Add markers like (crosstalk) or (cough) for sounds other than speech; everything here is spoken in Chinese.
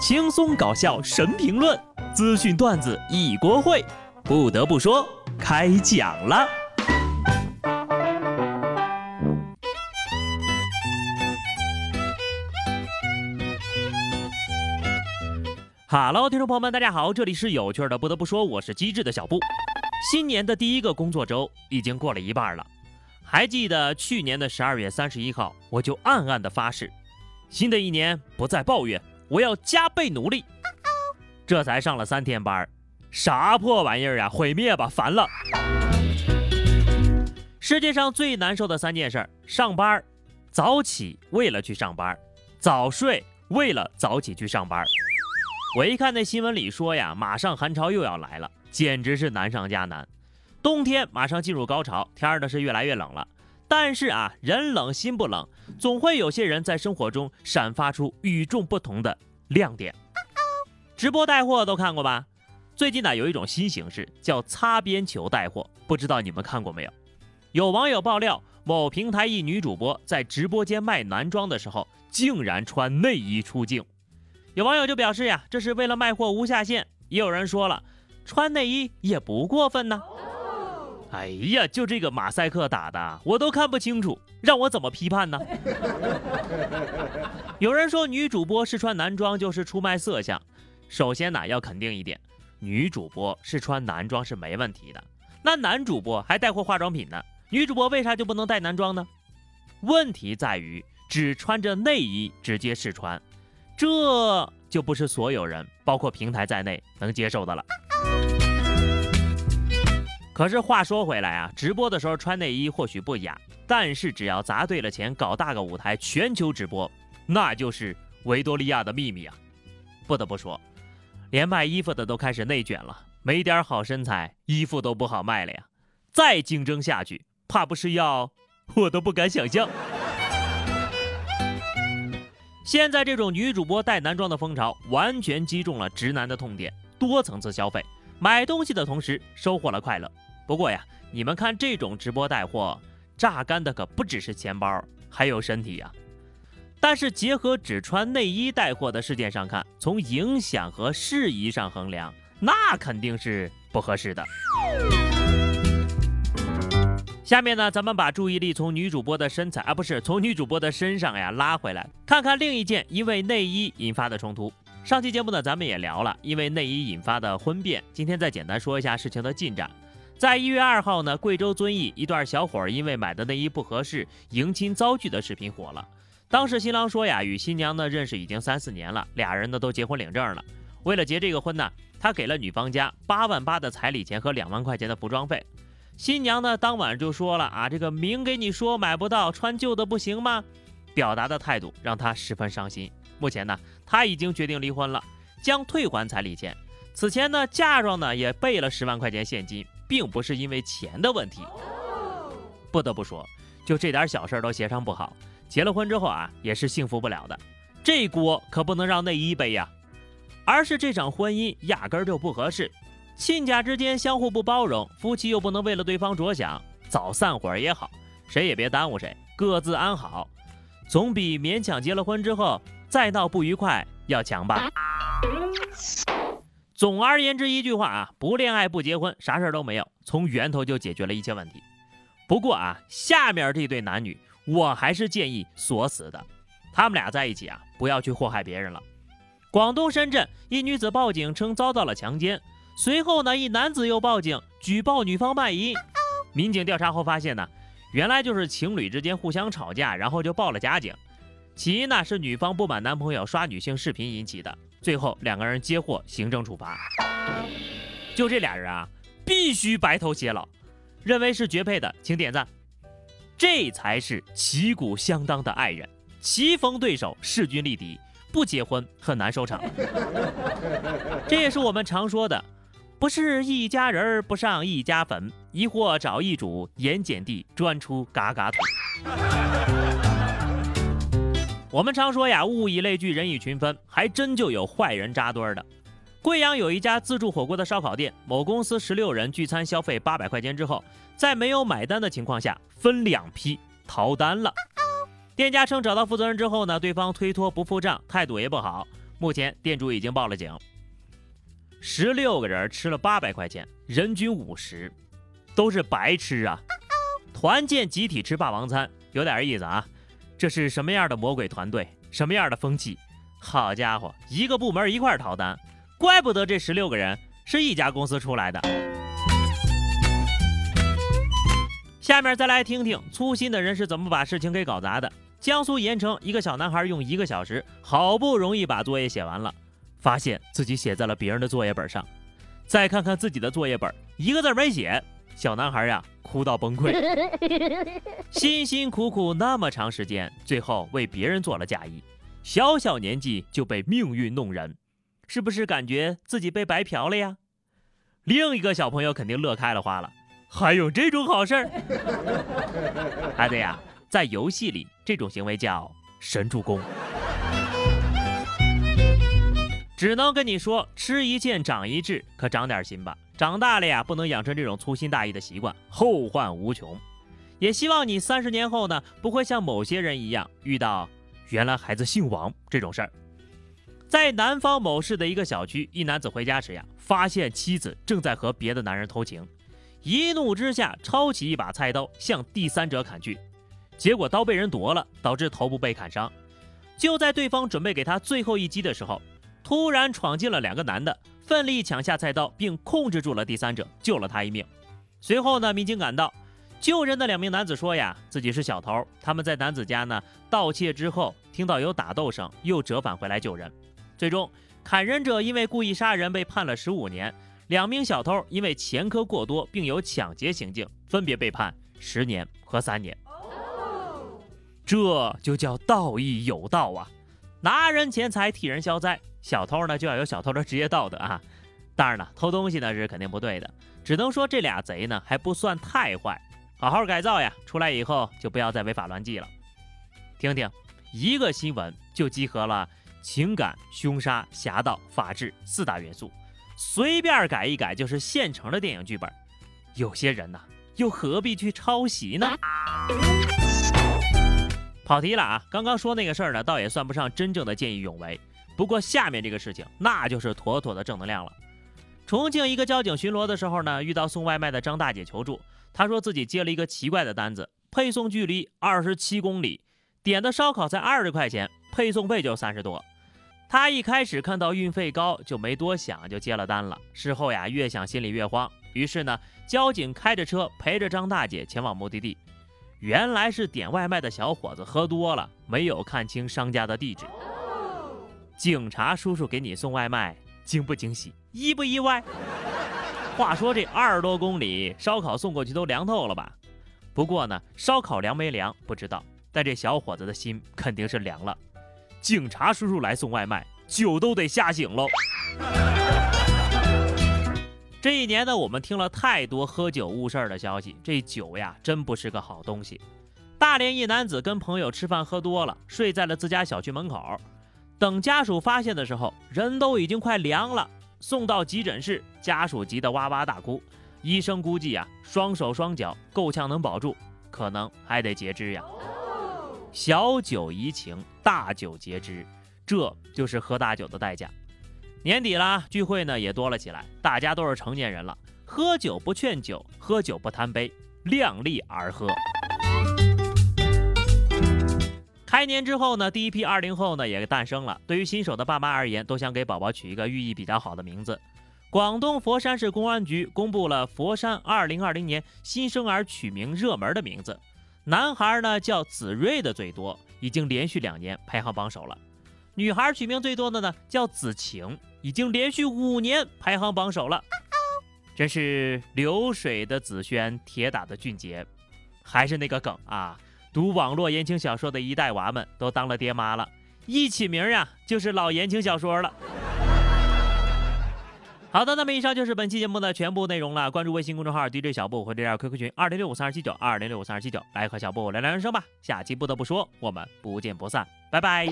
轻松搞笑神评论，资讯段子一锅烩。不得不说，开讲了。Hello，听众朋友们，大家好，这里是有趣的。不得不说，我是机智的小布。新年的第一个工作周已经过了一半了，还记得去年的十二月三十一号，我就暗暗的发誓，新的一年不再抱怨，我要加倍努力。这才上了三天班，啥破玩意儿啊！毁灭吧，烦了。世界上最难受的三件事：上班，早起为了去上班，早睡为了早起去上班。我一看那新闻里说呀，马上寒潮又要来了，简直是难上加难。冬天马上进入高潮，天儿呢是越来越冷了。但是啊，人冷心不冷，总会有些人在生活中闪发出与众不同的亮点。直播带货都看过吧？最近呢有一种新形式叫擦边球带货，不知道你们看过没有？有网友爆料，某平台一女主播在直播间卖男装的时候，竟然穿内衣出镜。有网友就表示呀，这是为了卖货无下限。也有人说了，穿内衣也不过分呢。哎呀，就这个马赛克打的，我都看不清楚，让我怎么批判呢？(laughs) 有人说女主播试穿男装就是出卖色相。首先呢，要肯定一点，女主播试穿男装是没问题的。那男主播还带货化妆品呢，女主播为啥就不能带男装呢？问题在于只穿着内衣直接试穿。这就不是所有人，包括平台在内能接受的了。可是话说回来啊，直播的时候穿内衣或许不雅，但是只要砸对了钱，搞大个舞台，全球直播，那就是维多利亚的秘密啊！不得不说，连卖衣服的都开始内卷了，没点好身材，衣服都不好卖了呀！再竞争下去，怕不是要…… (laughs) 我都不敢想象。现在这种女主播带男装的风潮，完全击中了直男的痛点，多层次消费，买东西的同时收获了快乐。不过呀，你们看这种直播带货，榨干的可不只是钱包，还有身体呀。但是结合只穿内衣带货的事件上看，从影响和适宜上衡量，那肯定是不合适的。下面呢，咱们把注意力从女主播的身材啊，不是从女主播的身上呀拉回来，看看另一件因为内衣引发的冲突。上期节目呢，咱们也聊了因为内衣引发的婚变，今天再简单说一下事情的进展。在一月二号呢，贵州遵义一段小伙因为买的内衣不合适，迎亲遭拒的视频火了。当时新郎说呀，与新娘呢认识已经三四年了，俩人呢都结婚领证了。为了结这个婚呢，他给了女方家八万八的彩礼钱和两万块钱的服装费。新娘呢，当晚就说了啊，这个明给你说买不到，穿旧的不行吗？表达的态度让他十分伤心。目前呢，他已经决定离婚了，将退还彩礼钱。此前呢，嫁妆呢也备了十万块钱现金，并不是因为钱的问题。不得不说，就这点小事都协商不好，结了婚之后啊，也是幸福不了的。这锅可不能让内衣背呀，而是这场婚姻压根儿就不合适。亲家之间相互不包容，夫妻又不能为了对方着想，早散伙也好，谁也别耽误谁，各自安好，总比勉强结了婚之后再闹不愉快要强吧。总而言之，一句话啊，不恋爱不结婚，啥事儿都没有，从源头就解决了一切问题。不过啊，下面这对男女，我还是建议锁死的，他们俩在一起啊，不要去祸害别人了。广东深圳一女子报警称遭到了强奸。随后呢，一男子又报警举报女方卖淫。民警调查后发现呢，原来就是情侣之间互相吵架，然后就报了假警。起因呢是女方不满男朋友刷女性视频引起的。最后两个人接获行政处罚。就这俩人啊，必须白头偕老。认为是绝配的，请点赞。这才是旗鼓相当的爱人，棋逢对手，势均力敌，不结婚很难收场。这也是我们常说的。不是一家人不上一家坟，一货找一主，盐碱地钻出嘎嘎土。我们常说呀，物以类聚，人以群分，还真就有坏人扎堆儿的。贵阳有一家自助火锅的烧烤店，某公司十六人聚餐消费八百块钱之后，在没有买单的情况下，分两批逃单了。店家称找到负责人之后呢，对方推脱不付账，态度也不好。目前店主已经报了警。十六个人吃了八百块钱，人均五十，都是白吃啊！团建集体吃霸王餐，有点意思啊！这是什么样的魔鬼团队？什么样的风气？好家伙，一个部门一块逃单，怪不得这十六个人是一家公司出来的。下面再来听听粗心的人是怎么把事情给搞砸的。江苏盐城一个小男孩用一个小时，好不容易把作业写完了，发现自己写在了别人的作业本上。再看看自己的作业本，一个字没写。小男孩呀，哭到崩溃。(laughs) 辛辛苦苦那么长时间，最后为别人做了嫁衣，小小年纪就被命运弄人，是不是感觉自己被白嫖了呀？另一个小朋友肯定乐开了花了，还有这种好事儿？(laughs) 孩子呀。在游戏里，这种行为叫神助攻。只能跟你说，吃一堑长一智，可长点心吧。长大了呀，不能养成这种粗心大意的习惯，后患无穷。也希望你三十年后呢，不会像某些人一样遇到原来孩子姓王这种事儿。在南方某市的一个小区，一男子回家时呀，发现妻子正在和别的男人偷情，一怒之下抄起一把菜刀向第三者砍去。结果刀被人夺了，导致头部被砍伤。就在对方准备给他最后一击的时候，突然闯进了两个男的，奋力抢下菜刀，并控制住了第三者，救了他一命。随后呢，民警赶到，救人的两名男子说呀，自己是小偷，他们在男子家呢盗窃之后，听到有打斗声，又折返回来救人。最终，砍人者因为故意杀人被判了十五年，两名小偷因为前科过多并有抢劫行径，分别被判十年和三年。这就叫道义有道啊！拿人钱财替人消灾，小偷呢就要有小偷的职业道德啊！当然了，偷东西呢是肯定不对的，只能说这俩贼呢还不算太坏，好好改造呀！出来以后就不要再违法乱纪了。听听，一个新闻就集合了情感、凶杀、侠盗、法治四大元素，随便改一改就是现成的电影剧本。有些人呢，又何必去抄袭呢？跑题了啊！刚刚说那个事儿呢，倒也算不上真正的见义勇为。不过下面这个事情，那就是妥妥的正能量了。重庆一个交警巡逻的时候呢，遇到送外卖的张大姐求助，她说自己接了一个奇怪的单子，配送距离二十七公里，点的烧烤才二十块钱，配送费就三十多。她一开始看到运费高就没多想，就接了单了。事后呀，越想心里越慌，于是呢，交警开着车陪着张大姐前往目的地。原来是点外卖的小伙子喝多了，没有看清商家的地址。警察叔叔给你送外卖，惊不惊喜，意不意外？话说这二十多公里，烧烤送过去都凉透了吧？不过呢，烧烤凉没凉不知道，但这小伙子的心肯定是凉了。警察叔叔来送外卖，酒都得吓醒喽。这一年呢，我们听了太多喝酒误事儿的消息。这酒呀，真不是个好东西。大连一男子跟朋友吃饭喝多了，睡在了自家小区门口。等家属发现的时候，人都已经快凉了。送到急诊室，家属急得哇哇大哭。医生估计啊，双手双脚够呛能保住，可能还得截肢呀。小酒怡情，大酒截肢，这就是喝大酒的代价。年底啦，聚会呢也多了起来，大家都是成年人了，喝酒不劝酒，喝酒不贪杯，量力而喝。开年之后呢，第一批二零后呢也诞生了。对于新手的爸妈而言，都想给宝宝取一个寓意比较好的名字。广东佛山市公安局公布了佛山二零二零年新生儿取名热门的名字，男孩呢叫子睿的最多，已经连续两年排行榜首了。女孩取名最多的呢叫子晴。已经连续五年排行榜首了，真是流水的子轩，铁打的俊杰，还是那个梗啊！读网络言情小说的一代娃们都当了爹妈了，一起名呀就是老言情小说了。好的，那么以上就是本期节目的全部内容了。关注微信公众号 DJ 小布或者 QQ 群二零六五三二七九二零六五三二七九，来和小布聊聊人生吧。下期不得不说，我们不见不散，拜拜。